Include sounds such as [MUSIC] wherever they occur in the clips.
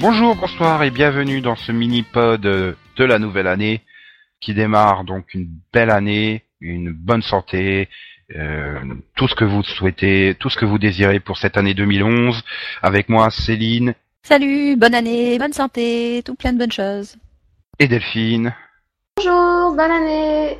Bonjour, bonsoir et bienvenue dans ce mini-pod de la nouvelle année qui démarre donc une belle année, une bonne santé, euh, tout ce que vous souhaitez, tout ce que vous désirez pour cette année 2011. Avec moi, Céline. Salut, bonne année, bonne santé, tout plein de bonnes choses. Et Delphine. Bonjour, bonne année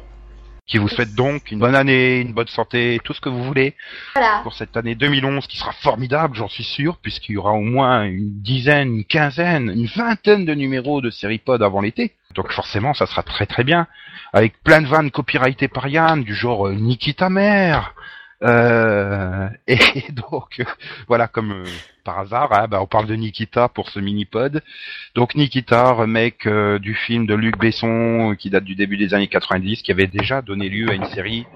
qui vous souhaite donc une bonne année, une bonne santé, tout ce que vous voulez voilà. pour cette année 2011 qui sera formidable, j'en suis sûr, puisqu'il y aura au moins une dizaine, une quinzaine, une vingtaine de numéros de série pod avant l'été. Donc forcément, ça sera très très bien, avec plein de vannes copyrightées par Yann, du genre euh, Nikita mère, euh, [LAUGHS] et donc voilà, comme euh, par hasard, hein, bah, on parle de Nikita pour ce mini-pod. Donc Nikita, remake euh, du film de Luc Besson qui date du début des années 90, qui avait déjà donné lieu à une série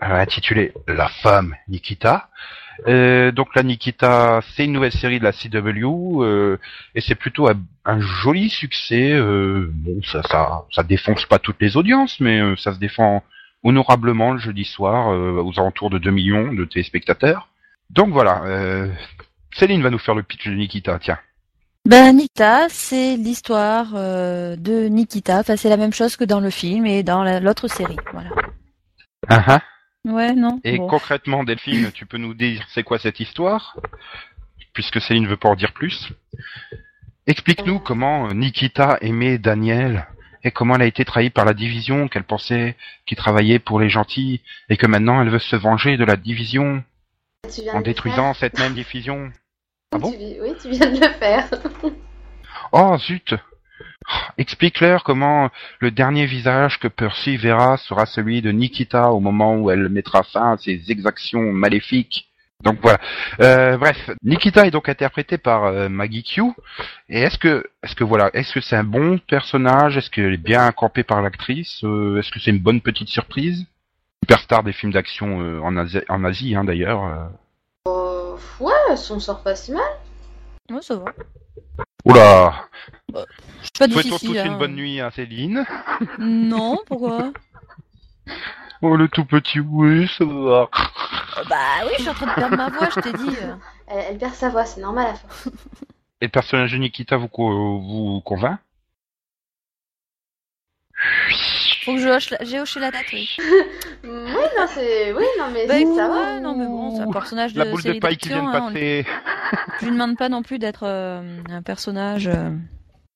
intitulée La femme Nikita. donc la Nikita, c'est une nouvelle série de la CW et c'est plutôt un, joli succès. bon, ça, ça, ça défonce pas toutes les audiences, mais ça se défend honorablement le jeudi soir euh, aux alentours de 2 millions de téléspectateurs. Donc voilà, euh, Céline va nous faire le pitch de Nikita, tiens. Ben Nikita, c'est l'histoire euh, de Nikita. Enfin, c'est la même chose que dans le film et dans l'autre série. Voilà. Uh -huh. Ouais, non. Et concrètement, Delphine, tu peux nous dire c'est quoi cette histoire Puisque Céline ne veut pas en dire plus. Explique-nous comment Nikita aimait Daniel et comment elle a été trahie par la division qu'elle pensait qu'il travaillait pour les gentils et que maintenant elle veut se venger de la division en détruisant cette même division. Ah bon Oui, tu viens de le faire. [LAUGHS] oh zut Explique-leur comment le dernier visage que Percy verra sera celui de Nikita au moment où elle mettra fin à ses exactions maléfiques donc voilà. Euh, bref, Nikita est donc interprété par euh, Maggie Q. Et est-ce que, est-ce que voilà, est-ce que c'est un bon personnage? Est-ce qu'elle est bien campée par l'actrice? Euh, Est-ce que c'est une bonne petite surprise? Superstar des films d'action euh, en Asie, en Asie hein, d'ailleurs. ouais, son sort pas si mal. Ouais, ça va. Oula. Bah, Souhaitons tous une bonne nuit à Céline. Non, pourquoi? [LAUGHS] Oh le tout petit, oui, ça va. Bah oui, je suis en train de perdre ma voix, je t'ai dit. [LAUGHS] Elle, perd sa voix, c'est normal à la Et le personnage de Nikita vous, vous convainc? Faut que je hoche la... j'ai hoché la tête, oui. [LAUGHS] oui, non, c'est... Oui, non, mais bah, ça va. non, mais bon, c'est un personnage de La boule de paille qui vient de hein, passer. Je lui demande pas non plus d'être euh, un personnage... Euh...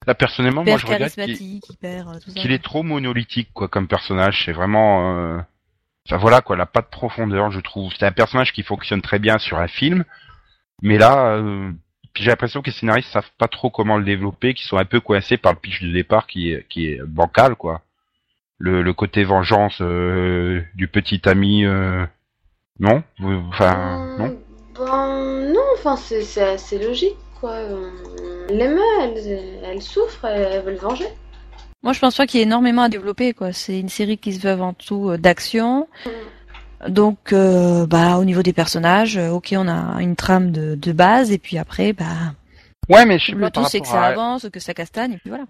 Là, personnellement, moi, je regrette qu'il qu'il est trop monolithique, quoi, comme personnage. C'est vraiment... Euh... Enfin voilà quoi, elle a pas de profondeur, je trouve. C'est un personnage qui fonctionne très bien sur un film, mais là, euh, j'ai l'impression que les scénaristes savent pas trop comment le développer, qu'ils sont un peu coincés par le pitch de départ qui est, qui est bancal quoi. Le, le côté vengeance euh, du petit ami, euh, non, enfin non? Ben non, enfin c'est assez logique quoi. Elle l'aime, elle, elle souffre, elle veut le venger. Moi, je pense pas qu'il y ait énormément à développer. quoi. C'est une série qui se veut avant tout euh, d'action. Donc, euh, bah, au niveau des personnages, euh, ok, on a une trame de, de base, et puis après, bah, ouais, mais je le tout c'est que ça avance, que ça castagne, et puis voilà.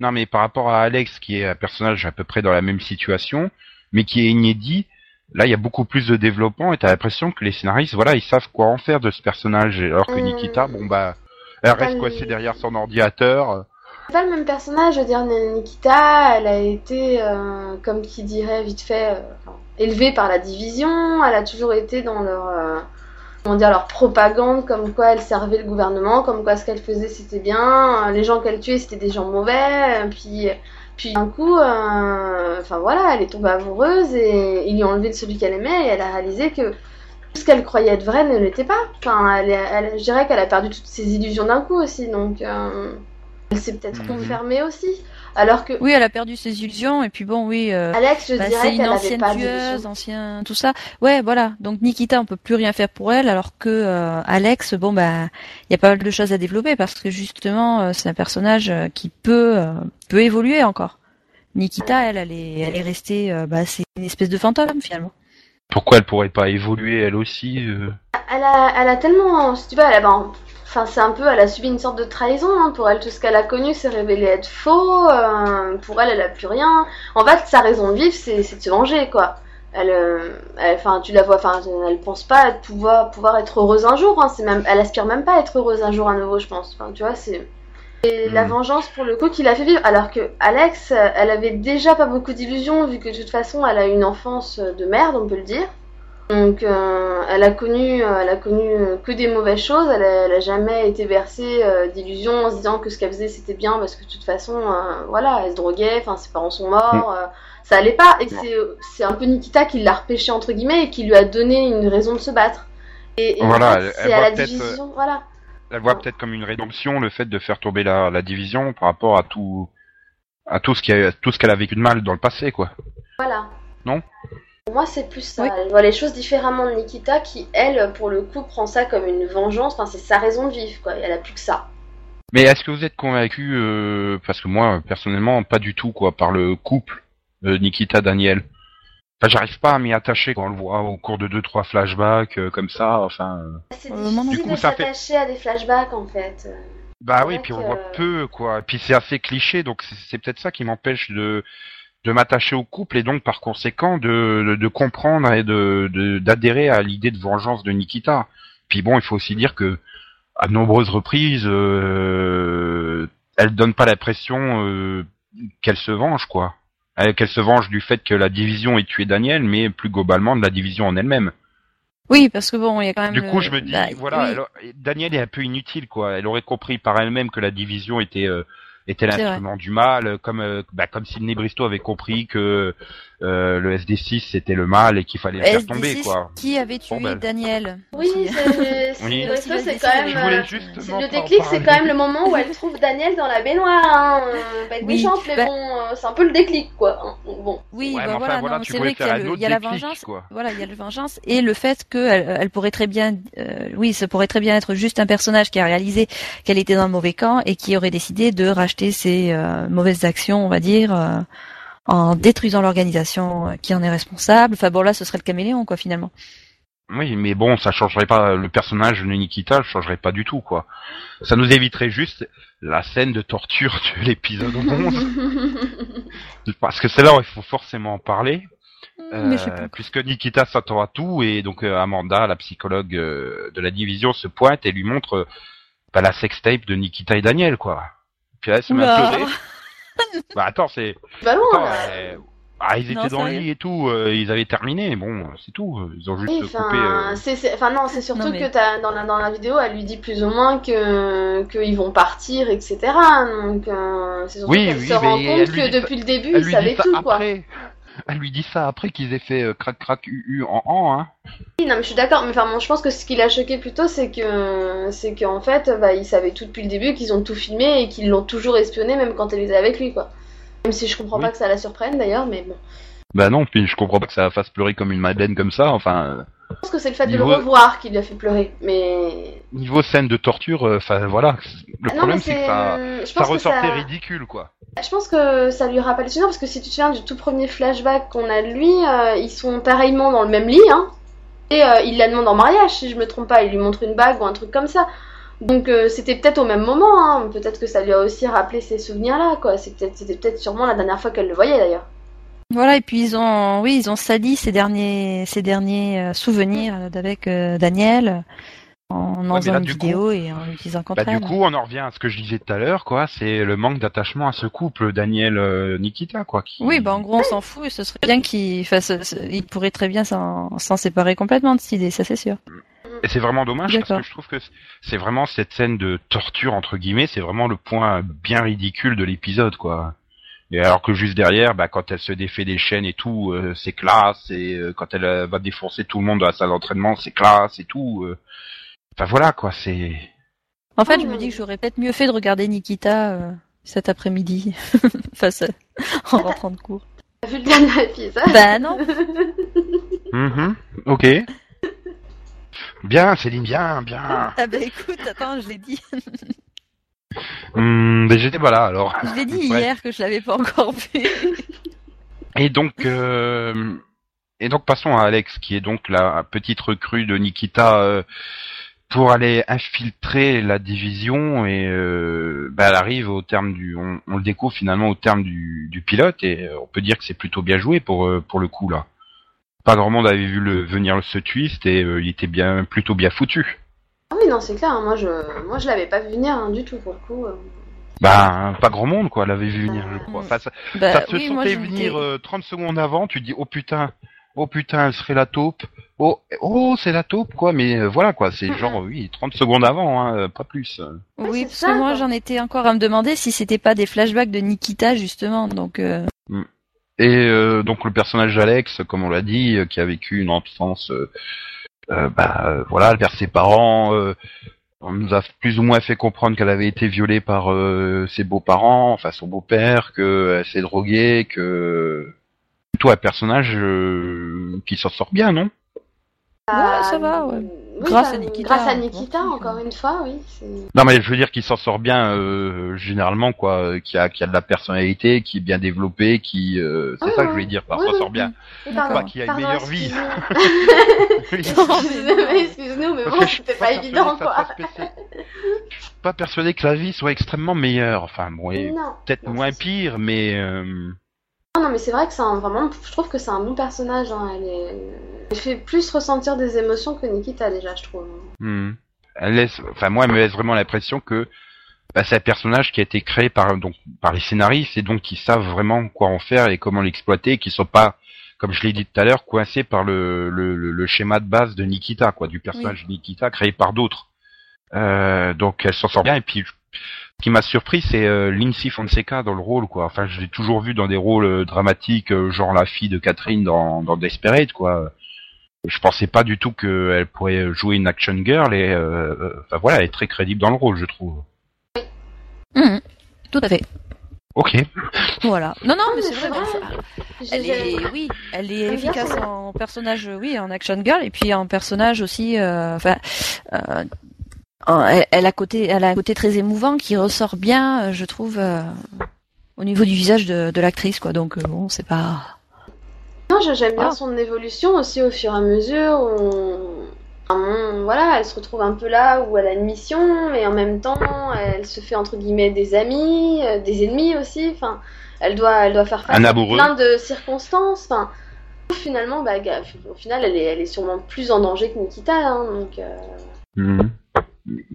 Non, mais par rapport à Alex, qui est un personnage à peu près dans la même situation, mais qui est inédit, là, il y a beaucoup plus de développement, et t'as l'impression que les scénaristes, voilà, ils savent quoi en faire de ce personnage, alors que Nikita, bon bah, elle reste coincée derrière son ordinateur pas le même personnage, je veux dire, Nikita, elle a été, euh, comme qui dirait vite fait, euh, élevée par la division, elle a toujours été dans leur, euh, comment dire, leur propagande, comme quoi elle servait le gouvernement, comme quoi ce qu'elle faisait c'était bien, les gens qu'elle tuait c'était des gens mauvais, puis, puis d'un coup, enfin voilà, elle est tombée amoureuse et ils lui ont enlevé celui qu'elle aimait et elle a réalisé que tout ce qu'elle croyait être vrai ne l'était pas. Enfin, je dirais qu'elle a perdu toutes ses illusions d'un coup aussi, donc... Elle s'est peut-être mmh. aussi. Alors que oui, elle a perdu ses illusions et puis bon, oui. Euh, Alex, je bah, dirais c'est une ancienne tueuse, ancien tout ça. Ouais, voilà. Donc Nikita, on peut plus rien faire pour elle, alors que euh, Alex, bon bah, il y a pas mal de choses à développer parce que justement, euh, c'est un personnage qui peut peut évoluer encore. Nikita, elle, elle est, elle est restée, bah, c'est une espèce de fantôme finalement. Pourquoi elle pourrait pas évoluer elle aussi Elle a, elle a tellement, si tu veux, elle a, ben, Enfin, c'est un peu, elle a subi une sorte de trahison. Hein. Pour elle, tout ce qu'elle a connu s'est révélé être faux. Euh, pour elle, elle a plus rien. En fait, sa raison de vivre, c'est, de se venger, quoi. Elle, euh, enfin, tu la vois, enfin, elle pense pas pouvoir, pouvoir être heureuse un jour. Hein. C'est même, elle aspire même pas à être heureuse un jour à nouveau, je pense. Enfin, tu vois, c'est, Et la Hmm. vengeance pour le coup qu'il a fait vivre. Alors que Alex, elle avait déjà pas beaucoup d'illusions vu que de toute façon elle a une enfance de merde, on peut le dire. Donc euh, elle a connu, euh, elle a connu euh, que des mauvaises choses. Elle a, elle a jamais été bercée euh, d'illusions en se disant que ce qu'elle faisait c'était bien parce que de toute façon, euh, voilà, elle se droguait. Enfin, ses parents sont morts. euh, ça allait pas. Et c'est un peu Nikita qui l'a repêché entre guillemets et qui lui a donné une raison de se battre. Et, et en Voilà, fait, c'est à la peut-être, division, voilà. Elle voit peut-être comme une rédemption le fait de faire tomber la, la division par rapport à tout à tout ce qui a, tout ce qu'elle a vécu de mal dans le passé, quoi. Voilà. Non? Pour moi, c'est plus ça. Oui. Elle voit les choses différemment de Nikita, qui, elle, pour le coup, prend ça comme une vengeance. Enfin, c'est sa raison de vivre, quoi. Et elle a plus que ça. Mais est-ce que vous êtes convaincu euh, parce que moi personnellement pas du tout quoi par le couple euh, Nikita Daniel. Enfin, j'arrive pas à m'y attacher quand on le voit au cours de deux trois flashbacks euh, comme ça. Enfin, euh, C'est difficile plus. Du coup, de ça fait- s'attacher à des flashbacks, en fait. bah oui, puis on voit peu quoi. Et puis c'est assez cliché, donc c'est peut-être ça qui m'empêche de de m'attacher au couple et donc par conséquent de de, de comprendre et de de- d'adhérer à l'idée de vengeance de Nikita. Puis bon, il faut aussi dire que à de nombreuses reprises, euh, elle donne pas l'impression euh, qu'elle se venge quoi. Elle- Qu'elle se venge du fait que la division ait tué Daniel, mais plus globalement de la division en elle-même. Oui, parce que bon, il y a quand même. Du coup, le- je me dis, bah, voilà, oui. elle- Daniel est un peu inutile, quoi. Elle aurait compris par elle-même que la division était euh, était l'instrument du mal, comme euh, bah, comme Sidney Bristow avait compris que euh, le SD6 c'était le mal et qu'il fallait le faire tomber, SD6 quoi. qui avait tué Bon, ben. Daniel. Oui, c'est [LAUGHS] c'est- Oui. c'est quand même. Euh, le déclic, c'est quand même le moment où elle trouve Daniel dans la baignoire. Hein. Euh, Pas être Oui, méchante, mais bah- bon, euh, c'est un peu le déclic, quoi. hein. Bon. Oui, Ouais, bah enfin, voilà, voilà, c'est vrai qu'il y y a la déclic, vengeance. quoi. Voilà, il y a la vengeance et le fait qu'elle elle pourrait très bien, euh, oui, ça pourrait très bien être juste un personnage qui a réalisé qu'elle était dans le mauvais camp et qui aurait décidé de racheter ses euh, mauvaises actions, on va dire, euh, en détruisant l'organisation euh, qui en est responsable. Enfin bon, là, ce serait le caméléon, quoi, finalement. Oui, mais bon, ça changerait pas le personnage de Nikita, le changerait pas du tout, quoi. Ça nous éviterait juste la scène de torture de l'épisode 11. [LAUGHS] Parce que c'est là où il faut forcément en parler. Sais Euh, pas. puisque Nikita s'attend à tout et donc euh, Amanda, la psychologue euh, de la division, se pointe et lui montre euh, bah, la sextape de Nikita et Daniel, quoi. Puis elle se met à pleurer. [LAUGHS] [LAUGHS] Bah attends, c'est... Loin, attends, là. euh, Ah, ils Non, étaient dans le lit et tout, euh, ils avaient terminé, bon, c'est tout. Ils ont juste Oui, coupé... enfin, euh, non, c'est surtout Non, mais- que t'as, dans, la, dans la vidéo, elle lui dit plus ou moins que qu'ils vont partir, etc. Donc euh, c'est surtout Oui, qu'elle oui, se rend compte que depuis le début, Elle ils lui savaient tout, quoi. Elle lui dit ça après qu'ils aient fait euh, crac crac u u en en, hein. Oui, non, mais je suis d'accord, mais enfin, bon, je pense que ce qui l'a choqué plutôt, c'est que c'est qu'en fait, bah, ils savaient tout depuis le début, qu'ils ont tout filmé et qu'ils l'ont toujours espionné, même quand elle était avec lui, quoi. Même si je comprends Oui. pas que ça la surprenne d'ailleurs, mais bon. Bah non, puis je comprends pas que ça la fasse pleurer comme une madeleine comme ça, enfin... euh, Je pense que c'est le fait de le revoir qui lui a fait pleurer, mais. Niveau scène de torture, euh, enfin voilà, le Ah problème c'est que ça, que ressortait ça- ridicule quoi. Je pense que ça lui rappelle le parce que si tu te souviens du tout premier flashback qu'on a de lui, euh, ils sont pareillement dans le même lit, hein. Et euh, il la demande en mariage, si je me trompe pas, il lui montre une bague ou un truc comme ça. Donc euh, c'était peut-être au même moment, hein. Peut-être que ça lui a aussi rappelé ces souvenirs-là, quoi. Peut-être, c'était peut-être sûrement la dernière fois qu'elle le voyait d'ailleurs. Voilà, et puis ils ont, oui, ils ont sali ces derniers, ces derniers euh, souvenirs d'avec euh, Daniel en enlevant là, une vidéo et en l'utilisant contre Bah elle. du coup, on en revient à ce que je disais tout à l'heure quoi, c'est le manque d'attachement à ce couple Daniel euh, Nikita quoi. Qui... Oui, bah en gros, on s'en fout et ce serait bien qu'il fasse, il pourrait très bien s'en s'en séparer complètement de cette idée, ça c'est sûr. Et c'est vraiment dommage parce que je trouve que c'est vraiment cette scène de torture entre guillemets, c'est vraiment le point bien ridicule de l'épisode quoi. Et alors que juste derrière, bah, quand elle se défait des chaînes et tout, euh, c'est classe. Et euh, quand elle euh, va défoncer tout le monde dans la salle d'entraînement, c'est classe et tout. euh. Enfin voilà quoi, c'est. En fait, je me dis que j'aurais peut-être mieux fait de regarder Nikita euh, cet après-midi, [LAUGHS] face à- en [LAUGHS] rentrant de cours. T'as vu le dernier épisode? Bah non. [LAUGHS] Mhm. Ok. Bien, Céline, bien, bien. Ah bah écoute, attends, je l'ai dit, Hum, mais j'étais pas là alors. je l'ai dit hier que je l'avais pas encore vu. Et donc, euh, et donc passons à Alex, qui est donc la petite recrue de Nikita euh, pour aller infiltrer la division. Et euh, bah, elle arrive au terme du, on, on le découvre finalement au terme du, du pilote, et on peut dire que c'est plutôt bien joué pour pour le coup là. Pas grand monde avait vu le venir ce twist et il était bien plutôt bien foutu. Ah oui, non, c'est clair. hein. Moi, je, moi, je l'avais pas vu venir hein, du tout pour le coup. euh. Bah, pas grand monde, quoi, l'avait vu venir, je crois. Enfin, ça, Bah, ça te oui, moi, je venir euh, 30 secondes avant, tu te dis, oh putain, oh putain, elle serait la taupe. Oh, oh c'est la taupe, quoi, mais euh, voilà, quoi, c'est Mhm. genre, oui, 30 secondes avant, hein, euh, pas plus. Ouais, Oui, c'est parce ça, que moi quoi. j'en étais encore à me demander si c'était pas des flashbacks de Nikita justement. Donc euh, Et euh, donc le personnage d'Alex, comme on l'a dit, euh, qui a vécu une enfance, euh, euh, bah euh, voilà, vers ses parents, euh, on nous a plus ou moins fait comprendre qu'elle avait été violée par euh, ses beaux-parents, enfin son beau-père, qu'elle s'est droguée, que plutôt un personnage euh, qui s'en sort bien, non? Ouais, ça va, ouais. Oui, Grâce ça- à Nikita, Grâce à Nikita, encore une fois, oui. c'est- Non mais je veux dire qu'il s'en sort bien euh, généralement quoi, euh, qui a qui a de la personnalité, qui est bien développé, qui euh, c'est Oui, ça que je voulais dire, par Oui, s'en sort bien. Pas qu'il y a une meilleure vie. excuse-nous, [LAUGHS] [LAUGHS] mais bon, c'était pas persuadé évident, quoi. Je suis pas persuadé que la vie soit extrêmement meilleure. Enfin bon, peut-être moins pire, mais euh, Non, mais c'est vrai que c'est un, vraiment, je trouve que c'est un bon personnage. Hein. Elle, est... elle fait plus ressentir des émotions que Nikita déjà, je trouve. hmm. elle laisse, enfin moi, elle me laisse vraiment l'impression que bah, c'est un personnage qui a été créé par donc par les scénaristes et donc qui savent vraiment quoi en faire et comment l'exploiter, et qui sont pas comme je l'ai dit tout à l'heure, coincés par le, le, le- le schéma de base de Nikita, quoi, du personnage de Nikita créé par d'autres. Euh, donc elle s'en sort bien. Et puis, qui m'a surpris, c'est euh, Lindsay Fonseca dans le rôle, quoi. Enfin, je l'ai toujours vu dans des rôles euh, dramatiques, euh, genre la fille de Catherine dans, dans Desperate, quoi. Je pensais pas du tout qu'elle pourrait jouer une action girl et, euh, enfin voilà, elle est très crédible dans le rôle, je trouve. mhm, tout à fait. Ok. Voilà. Non, non, mais mais c'est vrai. Elle est, oui, elle est J'aime bien efficace en personnage, oui, en action girl, et puis en personnage aussi. euh, Enfin, euh, elle, elle a côté, elle a un côté très émouvant qui ressort bien, euh, je trouve, euh, au niveau du visage de, de l'actrice, quoi. Donc euh, bon, c'est pas. Non, j'aime bien Ah. son évolution aussi au fur et à mesure. où on- voilà, elle se retrouve un peu là où elle a une mission, mais en même temps, elle se fait entre guillemets des amis, euh, des ennemis aussi. Enfin, elle doit, elle doit faire face à plein de circonstances. Enfin, finalement, bah, au final, elle est, elle est sûrement plus en danger que Nikita. hein, donc, euh, Mhm.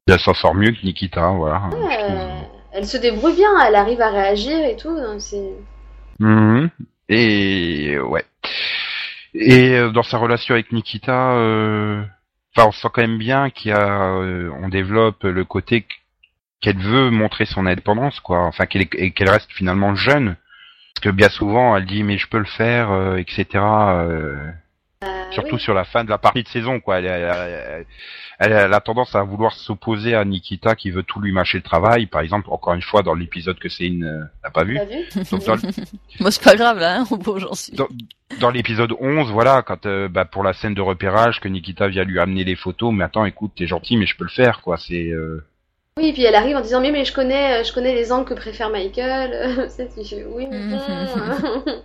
Elle s'en sort mieux que Nikita, voilà. elle se débrouille bien, elle arrive à réagir et tout. C'est Mhm. Et ouais. Et euh, dans sa relation avec Nikita, euh, enfin, on sent quand même bien qu'il y a, euh, on développe le côté qu- qu'elle veut montrer son indépendance, quoi. Enfin, qu'elle est- qu'elle reste finalement jeune, parce que bien souvent, elle dit mais je peux le faire, euh, etc. euh, surtout oui. sur la fin de la partie de saison, quoi. Elle, elle, elle- elle a la tendance à vouloir s'opposer à Nikita qui veut tout lui mâcher le travail. Par exemple, encore une fois dans l'épisode que Céline euh, n'a pas vu. Vu [LAUGHS] Donc, dans, Moi, [LAUGHS] c'est pas grave là, hein, j'en suis. dans, dans l'épisode 11, voilà, quand euh, bah, pour la scène de repérage que Nikita vient lui amener les photos, mais attends, écoute, t'es gentil, mais je peux le faire, quoi. C'est euh, Oui, puis elle arrive en disant mais mais je connais je connais les angles que préfère Michael. [LAUGHS] Oui mais bon.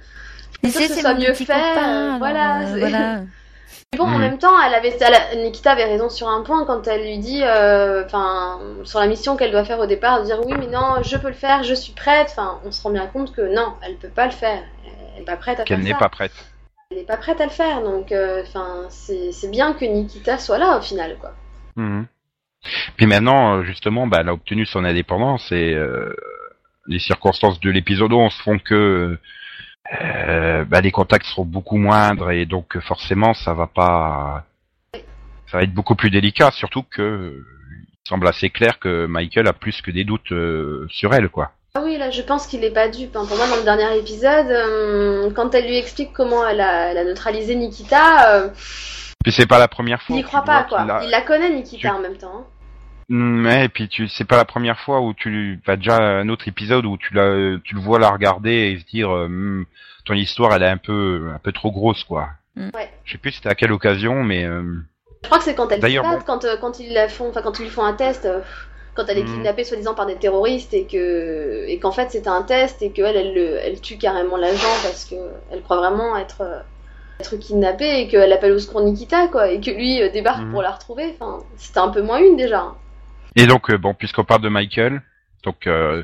Euh, Mais que ce mieux fait, copain, euh, voilà, euh, c'est- voilà. Mais bon, en Mm. même temps, elle avait, elle Nikita avait raison sur un point quand elle lui dit, euh, enfin, sur la mission qu'elle doit faire au départ, de dire oui, mais non, je peux le faire, je suis prête. Enfin, on se rend bien compte que non, elle peut pas le faire. Elle est pas prête à qu'elle faire n'est ça. pas prête. Elle est pas prête à le faire, donc, euh, enfin, c'est c'est bien que Nikita soit là au final, quoi. Mhm. Puis maintenant, euh, justement, bah, elle a obtenu son indépendance et euh, les circonstances de l'épisode 11 font que euh, bah, les contacts seront beaucoup moindres et donc euh, forcément, ça va pas, ça va être beaucoup plus délicat. Surtout que il semble assez clair que Michael a plus que des doutes euh, sur elle, quoi. Ah oui, là, je pense qu'il est pas dupe. hein. Pour moi, dans le dernier épisode, euh, quand elle lui explique comment elle a, elle a neutralisé Nikita, Puis c'est pas la première fois. il y où croit pas, quoi. a- Il la connaît, Nikita, tu- en même temps. hein. Mm, Ouais, et puis tu, c'est pas la première fois où tu, as déjà un autre épisode où tu la, tu le vois la regarder et se dire, euh, Hmm, ton histoire elle est un peu, un peu trop grosse quoi. Mm. Ouais. Je sais plus c'était à quelle occasion, mais euh, Je crois que c'est quand elle D'ailleurs, bon. quand, euh, quand ils la font, enfin quand ils lui font un test, euh, quand elle est kidnappée soi-disant par des terroristes et que et qu'en fait c'était un test et qu'elle elle, le- elle tue carrément l'agent parce que elle croit vraiment être être kidnappée et qu'elle appelle au secours Nikita quoi et que lui débarque pour la retrouver. Enfin c'était un peu moins une déjà. Et donc euh, bon, puisqu'on parle de Michael, donc euh,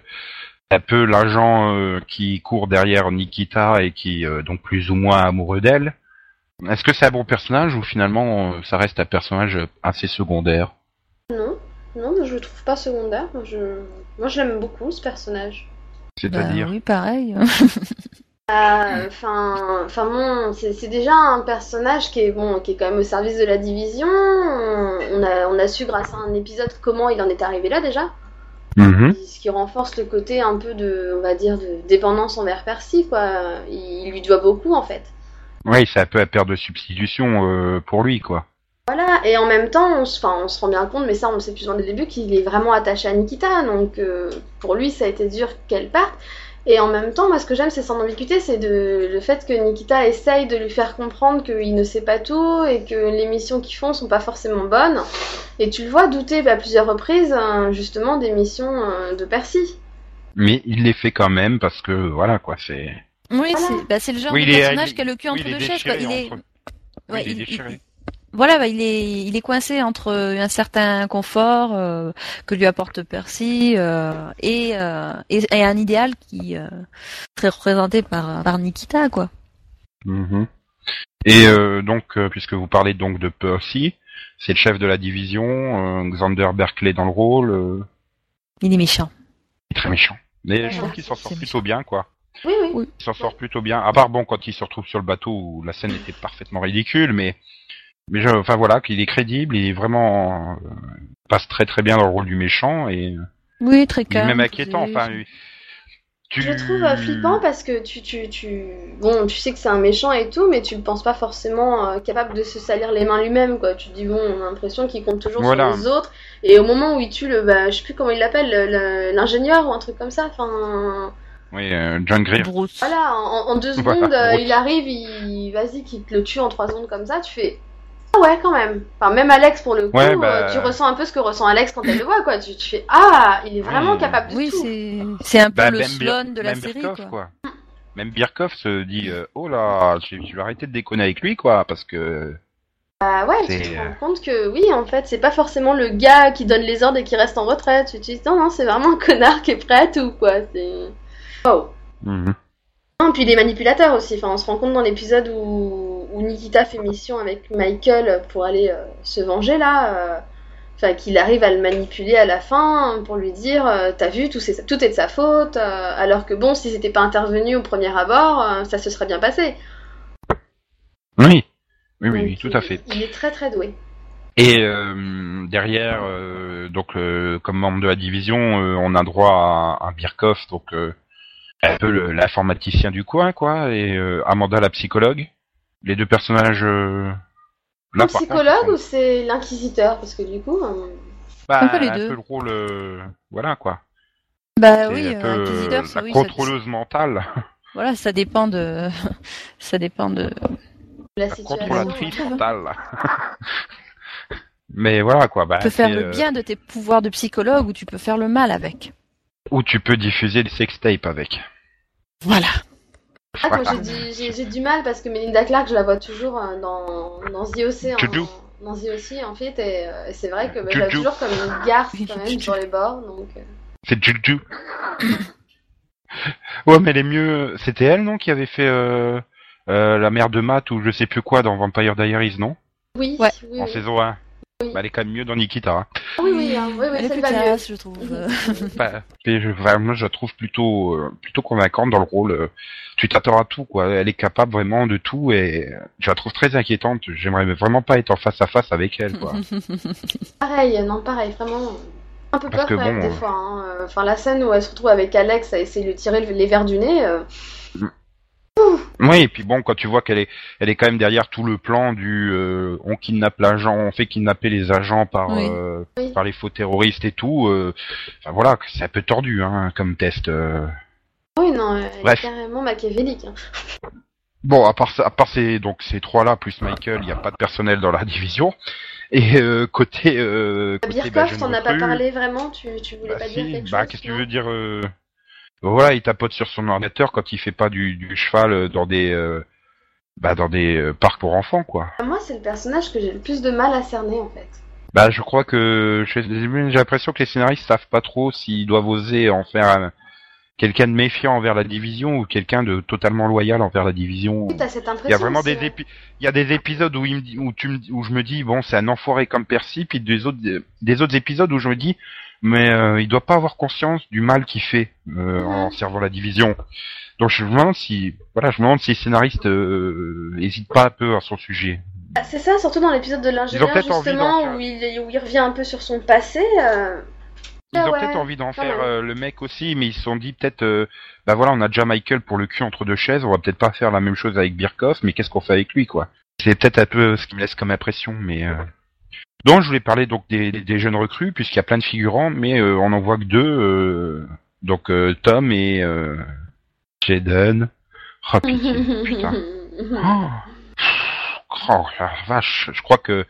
un peu l'agent euh, qui court derrière Nikita et qui euh, donc plus ou moins amoureux d'elle. Est-ce que c'est un bon personnage ou finalement ça reste un personnage assez secondaire? Non, non, je le trouve pas secondaire. Je Moi, je l'aime beaucoup, ce personnage. C'est-à-dire? Bah oui, pareil. Euh, Enfin, enfin bon, c'est déjà un personnage qui est bon, qui est quand même au service de la division. On a, on a su grâce à un épisode comment il en est arrivé là déjà, Mhm. ce qui renforce le côté un peu de, on va dire, de dépendance envers Percy, quoi. Il, lui doit beaucoup en fait. Oui, c'est un peu à paire de substitution euh, pour lui, quoi. Voilà, et en même temps, on se, enfin, on se rend bien compte, mais ça on le sait plus dans le début, qu'il est vraiment attaché à Nikita, donc euh, pour lui ça a été dur qu'elle parte. Et en même temps, moi ce que j'aime c'est son ambiguïté, c'est de, le fait que Nikita essaye de lui faire comprendre qu'il ne sait pas tout et que les missions qu'ils font sont pas forcément bonnes. Et tu le vois douter à plusieurs reprises hein, justement des missions euh, de Percy. Mais il les fait quand même parce que voilà quoi, c'est. oui, Voilà. c'est bah, c'est le genre Oui, de il personnage il- qui a le cul entre il deux chaises. Quoi. Il est, entre- ouais, il est il- déchiré. Voilà, bah, il est, il est coincé entre un certain confort euh, que lui apporte Percy euh, et, euh, et, et un idéal qui euh, serait représenté par, par Nikita, quoi. Mhm. Et euh, donc, euh, puisque vous parlez donc de Percy, c'est le chef de la division, euh, Xander Berkeley dans le rôle, euh, Il est méchant. il est très méchant. Mais je Ouais, trouve qu'il s'en sort plutôt bien, quoi. Oui, oui. Il s'en sort plutôt bien. À part bon, quand il se retrouve sur le bateau où la scène était parfaitement ridicule, mais mais je, enfin voilà, qu'il est crédible, il est vraiment euh, passe très très bien dans le rôle du méchant et Oui, très il est calme. même inquiétant. Enfin, tu... Je le trouve euh, flippant parce que tu, tu, tu... Bon, tu sais que c'est un méchant et tout, mais tu le penses pas forcément euh, capable de se salir les mains lui-même, quoi. Tu te dis, bon, on a l'impression qu'il compte toujours Voilà. sur les autres. Et au moment où il tue le, bah, je sais plus comment il l'appelle, le- le- l'ingénieur ou un truc comme ça, enfin... Oui, euh, John Greer. Bruce. Voilà, en, en deux [LAUGHS] Voilà, secondes, euh, il arrive, il... Vas-y, qu'il te le tue en trois secondes comme ça, tu fais... Ah ouais, quand même. Enfin, même Alex, pour le coup, Ouais, bah- euh, tu ressens un peu ce que ressent Alex quand elle le voit, quoi. Tu, tu fais, ah, il est vraiment Oui. capable de Oui, tout. c'est c'est un peu Bah, le Sloan de la même série, Birkhoff, quoi. Même Birkhoff se dit euh, oh là, je, je vais arrêter de déconner avec lui quoi, parce que Bah ouais, tu te euh, rends compte que oui, en fait, c'est pas forcément le gars qui donne les ordres et qui reste en retraite. Tu te dis, non, non, c'est vraiment un connard qui est prêt à tout, quoi. C'est. Oh. Mhm. Non, puis les manipulateurs aussi. Enfin, on se rend compte dans l'épisode où, où Nikita fait mission avec Michael pour aller euh, se venger, là. euh, Enfin, qu'il arrive à le manipuler à la fin pour lui dire euh, T'as vu, tout, est de sa faute. alors que bon, si c'était pas intervenu au premier abord, ça se serait bien passé. oui, oui, oui, tout à fait. Il est très très doué. Et euh, derrière, euh, donc euh, comme membre de la division, on a droit à, à Birkhoff, donc un peu l'informaticien du coin, quoi, et Amanda la psychologue. Les deux personnages. Euh, Le psychologue contre, ou c'est l'inquisiteur? Parce que du coup. euh, bah, Un peu les un deux. peu le rôle, euh, voilà quoi. Bah oui, un euh, peu euh, inquisiteur, ça, la oui, ça- contrôleuse mentale, [LAUGHS] voilà, ça dépend de, [LAUGHS] ça dépend de. la la situation. contrôlatrice ouais. mentale. [LAUGHS] Mais voilà quoi. Bah, Tu peux faire le bien de tes pouvoirs de psychologue ou tu peux faire le mal avec. Ou tu peux diffuser des sextapes avec. Voilà. Ah, moi, Voilà. j'ai du, j'ai- j'ai du mal parce que Melinda Clark, je la vois toujours euh, dans, dans The O.C. Juju. En, dans The O.C. en fait, et, euh, et c'est vrai que bah, je Juju. la vois toujours comme une garce quand même sur les bords. Donc, euh. C'est Juju. ouais, mais elle est mieux. C'était elle, non, qui avait fait euh, euh, la mère de Matt ou je sais plus quoi dans Vampire Diaries, non? Oui, Ouais. oui, En oui. saison 1. Oui. Bah, elle est quand même mieux dans Nikita. Hein. Oui, oui, hein, oui, oui, Elle est plus va mieux. classe, je trouve. [LAUGHS] Bah, et je- enfin, moi, je la trouve plutôt, euh, plutôt convaincante dans le rôle. euh, Tu t'attends à tout, quoi. Elle est capable vraiment de tout et je la trouve très inquiétante. J'aimerais vraiment pas être en face à face avec elle, quoi. [LAUGHS] Pareil, non, pareil, vraiment. Un peu Parce peur que quand même bon, des euh, fois. hein. Enfin, la scène où elle se retrouve avec Alex à essayer de lui tirer le- les verres du nez. euh, Oui, et puis bon, quand tu vois qu'elle est, elle est quand même derrière tout le plan du, euh, on kidnappe l'agent, on fait kidnapper les agents par, Oui. euh, Oui. par les faux terroristes et tout. euh, Enfin voilà, c'est un peu tordu, hein, comme test. euh. Oui, non, elle Bref. est carrément machiavélique. hein. Bon, à part à part ces, donc ces trois-là plus Michael, il n'y a pas de personnel dans la division. Et euh, côté, euh, côté bah, jeune t'en as pas parlé vraiment? Tu, tu voulais bah, pas si, dire quelque bah, chose qu'est-ce que tu veux dire euh, Voilà, il tapote sur son ordinateur quand il fait pas du, du cheval euh, dans des, euh, bah, dans des euh, parcs pour enfants, quoi. Moi, c'est le personnage que j'ai le plus de mal à cerner en fait. Bah, je crois que j'ai l'impression que les scénaristes savent pas trop s'ils doivent oser en faire un- quelqu'un de méfiant envers la division ou quelqu'un de totalement loyal envers la division. Oui, cette. Il y a vraiment des ouais. épi- il y a des épisodes où il me dit, où tu me, où je me dis bon c'est un enfoiré comme Percy puis des autres des autres épisodes où je me dis mais euh, il doit pas avoir conscience du mal qu'il fait euh, en servant la division. Donc je me demande si, voilà, je me demande si les scénaristes euh, hésitent pas un peu à son sujet. Ah, C'est ça, surtout dans l'épisode de l'ingénieur, justement, où il, où il revient un peu sur son passé. euh, Ils Ah ont ouais, peut-être envie d'en faire euh, le mec aussi, mais ils se sont dit peut-être, euh, bah voilà, on a déjà Michael pour le cul entre deux chaises, on va peut-être pas faire la même chose avec Birkhoff, mais qu'est-ce qu'on fait avec lui, quoi? C'est peut-être un peu ce qui me laisse comme impression, mais. Euh... Donc je voulais parler donc des, jeunes recrues, puisqu'il y a plein de figurants, mais euh, on en voit que deux, euh, donc euh, Tom et Jaden. Oh pitié, putain. [LAUGHS] Oh, oh la vache, je crois que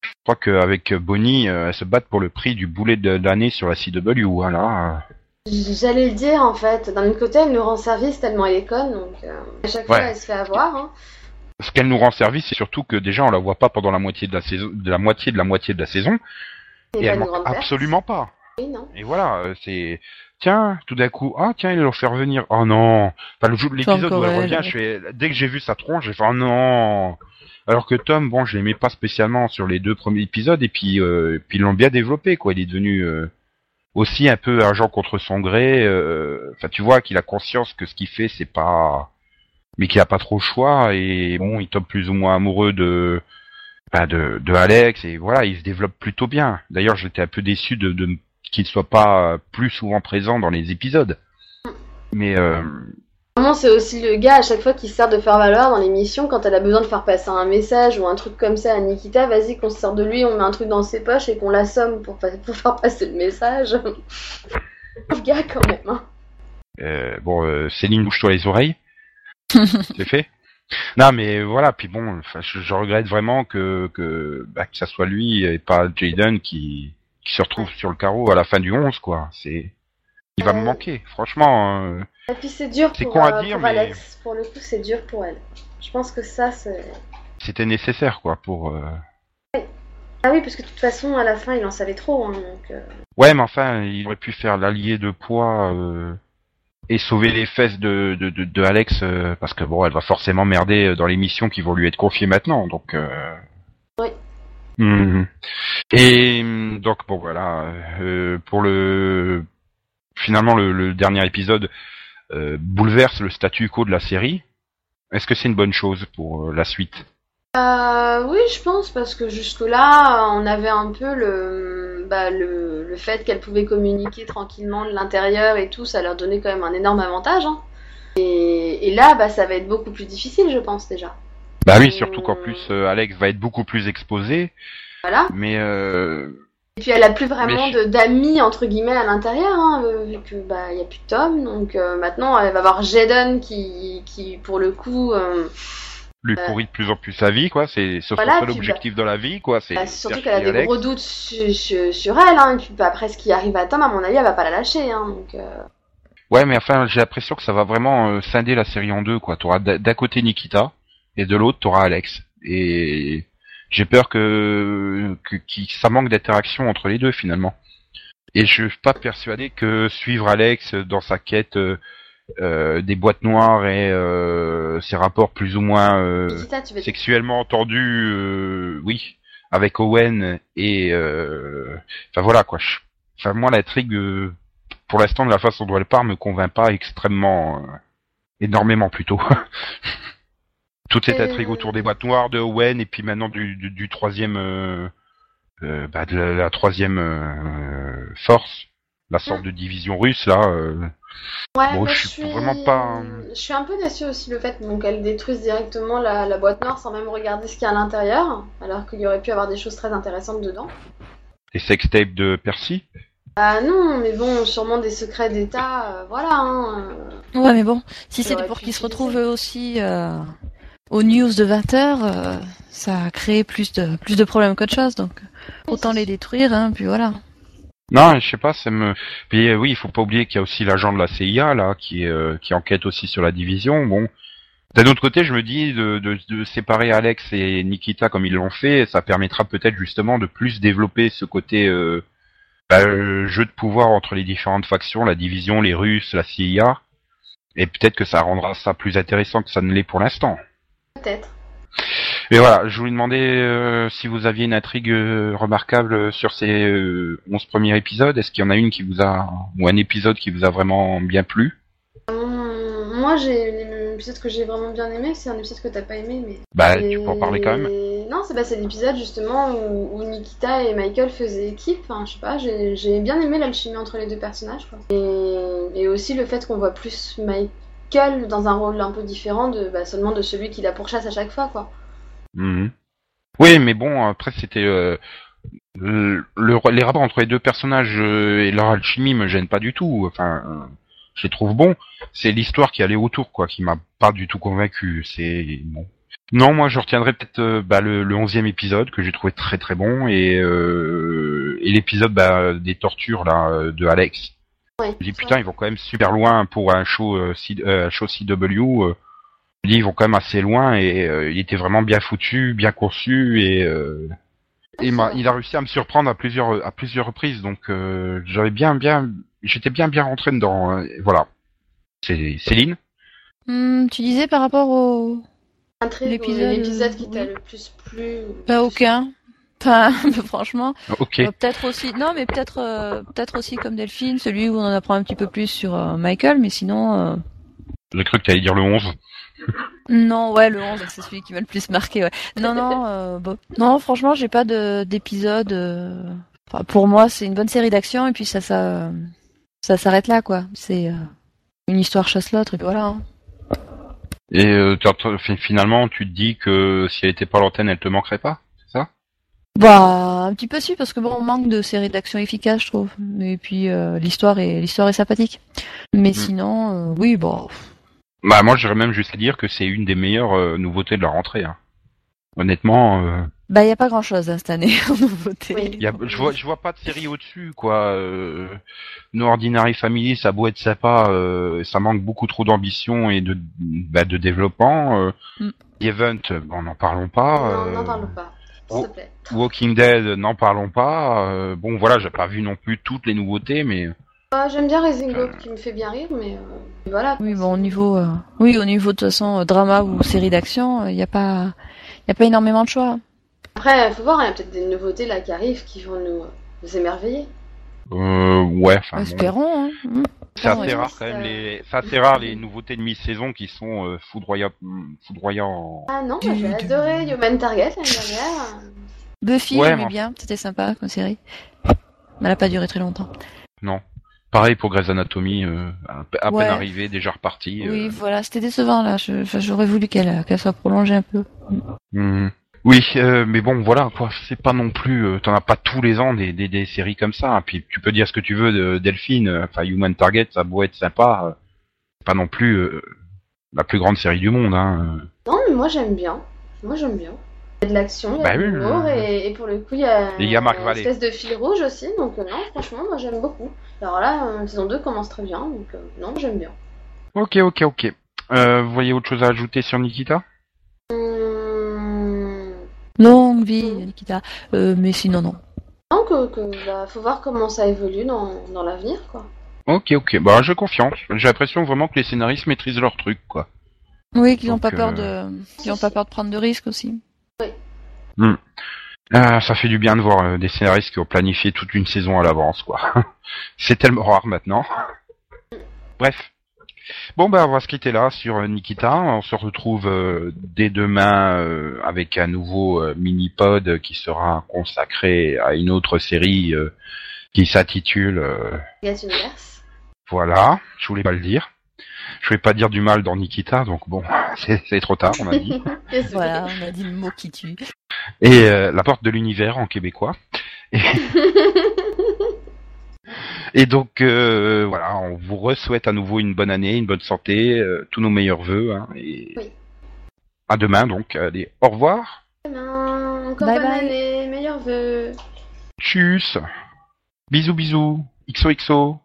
je crois qu'avec Bonnie, elles se battent pour le prix du boulet de l'année sur la CW. Voilà. J'allais le dire en fait. D'un autre côté, elle nous rend service tellement elle est conne, donc à chaque fois elle se fait avoir. Hein. Ce qu'elle nous rend service, c'est surtout que déjà on la voit pas pendant la moitié de la saison, de la moitié de la moitié de la saison, et elle manque absolument pas. Oui, non. Et voilà, euh, c'est tiens, tout d'un coup, ah tiens, il leur fait revenir. Oh non. Enfin le jour de l'épisode où elle revient, je fais dès que j'ai vu sa tronche, j'ai fait oh non. Alors que Tom, bon, je l'aimais pas spécialement sur les deux premiers épisodes, et puis euh, puis ils l'ont bien développé, quoi. Il est devenu euh, aussi un peu agent contre son gré. euh, Enfin, tu vois qu'il a conscience que ce qu'il fait, c'est pas, mais qu'il a pas trop le choix. Et bon, il tombe plus ou moins amoureux de, de, de Alex. Et voilà, il se développe plutôt bien. D'ailleurs, j'étais un peu déçu de, de qu'il soit pas plus souvent présent dans les épisodes. Mais euh, Vraiment, c'est aussi le gars à chaque fois qui se sert de faire valoir dans l'émission quand elle a besoin de faire passer un message ou un truc comme ça à Nikita. Vas-y, qu'on se sert de lui, on met un truc dans ses poches et qu'on l'assomme pour, pour faire passer le message. [LAUGHS] Le gars quand même. Hein. euh, bon, euh, Céline, bouge-toi les oreilles. [LAUGHS] c'est fait. Non, mais voilà. Puis bon, je, je regrette vraiment que que bah, que ça soit lui et pas Jaden qui qui se retrouve sur le carreau à la fin du 11, quoi. C'est il va me Euh. manquer, franchement. euh, Et puis c'est dur pour, euh, dire, pour mais- Alex. Pour le coup, c'est dur pour elle. Je pense que ça, c'est. C'était nécessaire, quoi, pour. euh, Ah oui, parce que de toute façon, à la fin, il en savait trop. Hein, donc, Ouais, mais enfin, il aurait pu faire l'allié de poids et sauver les fesses de, de, de, de Alex, euh, parce que bon, elle va forcément merder dans les missions qui vont lui être confiées maintenant, donc. Euh... Oui. Mhm. Et hum, donc bon voilà, euh, pour le finalement le, le dernier épisode euh, bouleverse le statu quo de la série. Est-ce que c'est une bonne chose pour euh, la suite? Euh, oui, je pense, parce que jusque-là, on avait un peu le, bah, le, le fait qu'elle pouvait communiquer tranquillement de l'intérieur et tout, ça leur donnait quand même un énorme avantage. Hein. Et, et là, bah, ça va être beaucoup plus difficile, je pense déjà. Bah oui, surtout qu'en plus euh, Alex va être beaucoup plus exposé, Voilà. mais euh, Et puis elle a plus vraiment d'amis entre guillemets à l'intérieur, hein, euh, vu que bah il y a plus de Tom, donc euh, maintenant elle va avoir Jaden qui, qui pour le coup, euh, lui Euh. pourrit de plus en plus sa vie, quoi. C'est Voilà, son seul objectif dans la vie, quoi. C'est bah, surtout qu'elle a des Alex. gros doutes sur, elle, hein, et puis bah, après ce qui arrive à Tom, à mon avis, elle va pas la lâcher, hein, donc. euh, Ouais, mais enfin, j'ai l'impression que ça va vraiment euh, scinder la série en deux, quoi. T'auras d'un côté Nikita et de l'autre t'auras Alex. Et j'ai peur que, ça manque d'interaction entre les deux finalement. Et je suis pas persuadé que suivre Alex dans sa quête euh, euh, des boîtes noires et euh, ses rapports plus ou moins euh, veux sexuellement entendus, euh, oui, avec Owen et euh, enfin voilà quoi. Enfin moi l'intrigue, euh, pour l'instant de la façon dont elle part, me convainc pas extrêmement, euh, énormément plutôt. [LAUGHS] Toute cette intrigue autour des boîtes noires de Owen et puis maintenant du, du, du troisième, bah, de la, la troisième euh, force, la sorte de division russe là. euh, Ouais, Bon, bah, je suis vraiment pas- Je suis un peu déçue aussi le fait donc, qu'elle détruise directement la, la boîte noire sans même regarder ce qu'il y a à l'intérieur, alors qu'il y aurait pu avoir des choses très intéressantes dedans. les sextapes de Percy? Ah non, mais bon, sûrement des secrets d'État, euh, voilà. Hein, euh. Ouais, mais bon, si aurait pour qu'ils se retrouvent eux aussi euh, aux news de 20h, ça a créé plus de plus de problèmes qu'autre chose, donc autant les détruire, hein, puis voilà. Non, je sais pas, ça me. Puis euh, oui, il faut pas oublier qu'il y a aussi l'agent de la CIA là, qui euh, qui enquête aussi sur la division. Bon, d'un autre côté, je me dis de, de, séparer Alex et Nikita comme ils l'ont fait, ça permettra peut-être justement de plus développer ce côté euh, bah, jeu de pouvoir entre les différentes factions, la division, les Russes, la CIA, et peut-être que ça rendra ça plus intéressant que ça ne l'est pour l'instant. Peut-être. Et voilà, je voulais demander euh, si vous aviez une intrigue euh, remarquable sur ces euh, 11 premiers épisodes. Est-ce qu'il y en a une qui vous a, ou un épisode qui vous a vraiment bien plu? Moi, j'ai l'épisode que j'ai vraiment bien aimé, c'est un épisode que t'as pas aimé, mais. Bah, Et- tu peux en parler quand même. Non, c'est bah, l'épisode justement où, où Nikita et Michael faisaient équipe. Enfin, je sais pas, j'ai j'ai bien aimé l'alchimie entre les deux personnages. Quoi. Et, et aussi le fait qu'on voit plus Michael dans un rôle un peu différent de bah, seulement de celui qui la pourchasse à chaque fois, quoi. Mhm. Oui, mais bon, après c'était euh, le, le- les rapports entre les deux personnages euh, et leur alchimie me gênent pas du tout. Enfin, je les trouve bons. C'est l'histoire qui allait autour, quoi, qui m'a pas du tout convaincu. C'est bon. Non, moi je retiendrai peut-être euh, bah, le, 11e épisode que j'ai trouvé très très bon et, euh, et l'épisode bah, des tortures là de Alex. Ouais. Je dis putain, ils vont quand même super loin pour un show, euh, C- euh, un show CW. Dis, ils vont quand même assez loin et euh, il était vraiment bien foutu, bien conçu et euh, il, m'a, il a réussi à me surprendre à plusieurs à plusieurs reprises. Donc euh, j'avais bien bien, j'étais bien bien rentré dedans. hein. Voilà. C'est Céline. Hum, tu disais par rapport au... Intrigue, L'épisode, qui t'a oui. le plus plu Pas plus- aucun. [LAUGHS] Enfin, [LAUGHS] franchement, peut-être aussi. Non, mais peut-être, euh, peut-être aussi comme Delphine, celui où on en apprend un petit peu plus sur euh, Michael, mais sinon, euh, J'ai cru que t'allais dire le 11. Non, ouais, le 11, c'est celui qui m'a le plus marqué. Ouais. Non, non, euh, bon. non, franchement, j'ai pas de d'épisode. euh, enfin, pour moi, c'est une bonne série d'action et puis ça, ça, ça s'arrête là, quoi. C'est euh, une histoire chasse l'autre et puis voilà. hein. Et finalement, tu te dis que si elle était pas l'antenne, elle te manquerait pas, c'est ça? Bah, un petit peu si, parce que bon, on manque de séries d'action efficaces, je trouve. Et puis l'histoire est l'histoire est sympathique. Mais Mm. sinon, oui, bon. Bah moi, j'irais même juste dire que c'est une des meilleures euh, nouveautés de la rentrée. hein. Honnêtement. euh, Bah, il y a pas grand-chose hein, cette année [LAUGHS] en nouveauté. Oui. Y a, je vois, je vois pas de série au-dessus, quoi. Euh, No Ordinary Family, ça a beau être sympa, euh, ça manque beaucoup trop d'ambition et de, bah, de développement. Euh, Mm. The Event, bon, n'en parlons pas. Non, euh, n'en parlons pas, s'il oh. te plaît. Walking Dead, n'en parlons pas. Euh, bon, voilà, j'ai pas vu non plus toutes les nouveautés, mais Ah, J'aime bien Raising Hope qui me fait bien rire, mais euh, voilà. Oui, bon, au niveau, euh, oui, au niveau de toute façon euh, drama ou série d'action, il y a pas, il y a pas énormément de choix. Après, faut voir, il y a peut-être des nouveautés là qui arrivent qui vont nous, nous émerveiller. euh, ouais, enfin, bon. Espérons. Hein. Mm. c'est Ouais. assez rare quand même Ça- les, c'est assez rare les nouveautés de mi-saison qui sont euh, foudroyants, foudroyants. Ah non, j'ai adoré Human Target l'année dernière. Buffy, Ouais, j'aimais bien, c'était sympa comme série. Mais elle a pas duré très longtemps. Non. Pareil pour Grey's Anatomy, euh, à, Ouais. peine arrivé, déjà reparti. Oui, euh. voilà, c'était décevant là. J'aurais voulu qu'elle qu'elle soit prolongée un peu. Mhm. Oui, euh, mais bon, voilà, quoi. C'est pas non plus. euh, T'en as pas tous les ans des, des, des séries comme ça. Puis tu peux dire ce que tu veux de Delphine. euh, Enfin, Human Target, ça beau être sympa, euh, c'est pas non plus euh, la plus grande série du monde. Hein. Non, mais moi j'aime bien. Moi j'aime bien. Il y a de l'action, il y a Bah de l'humour, oui. et, et pour le coup, il y a, Et il y a Marc une Vallée. espèce de fil rouge aussi. Donc, euh, non, franchement, moi j'aime beaucoup. Alors là, euh, saison 2 commence très bien, donc euh, non, j'aime bien. Ok, ok, ok. Euh, vous voyez autre chose à ajouter sur Nikita? Hum... Longue vie, Nikita. Euh, mais sinon, non. Non, que, que, bah, faut voir comment ça évolue dans, dans l'avenir, quoi. Ok, ok. Bah, je confiance. J'ai l'impression vraiment que les scénaristes maîtrisent leur truc, quoi. Oui, qu'ils n'ont pas peur euh, de, qu'ils ont pas peur de prendre de risques aussi. Ah, ça fait du bien de voir euh, des scénaristes qui ont planifié toute une saison à l'avance, quoi. [LAUGHS] C'est tellement rare maintenant. Bref. Bon, bah, on va se quitter là sur euh, Nikita. On se retrouve euh, dès demain avec un nouveau mini-pod qui sera consacré à une autre série qui s'intitule... voilà, je voulais pas le dire. Je voulais pas dire du mal dans Nikita, donc bon, [LAUGHS] c'est c'est trop tard, on a dit. [LAUGHS] Voilà, on a dit le mot qui tue. Et euh, la porte de l'univers en québécois. Et, [LAUGHS] et donc euh, voilà, on vous re-souhaite à nouveau une bonne année, une bonne santé, euh, tous nos meilleurs vœux. Hein, et Oui. à demain donc. Allez, au revoir. Demain, encore Bye bonne bye. année, meilleurs vœux. Tchuss. Bisous bisous. XOXO.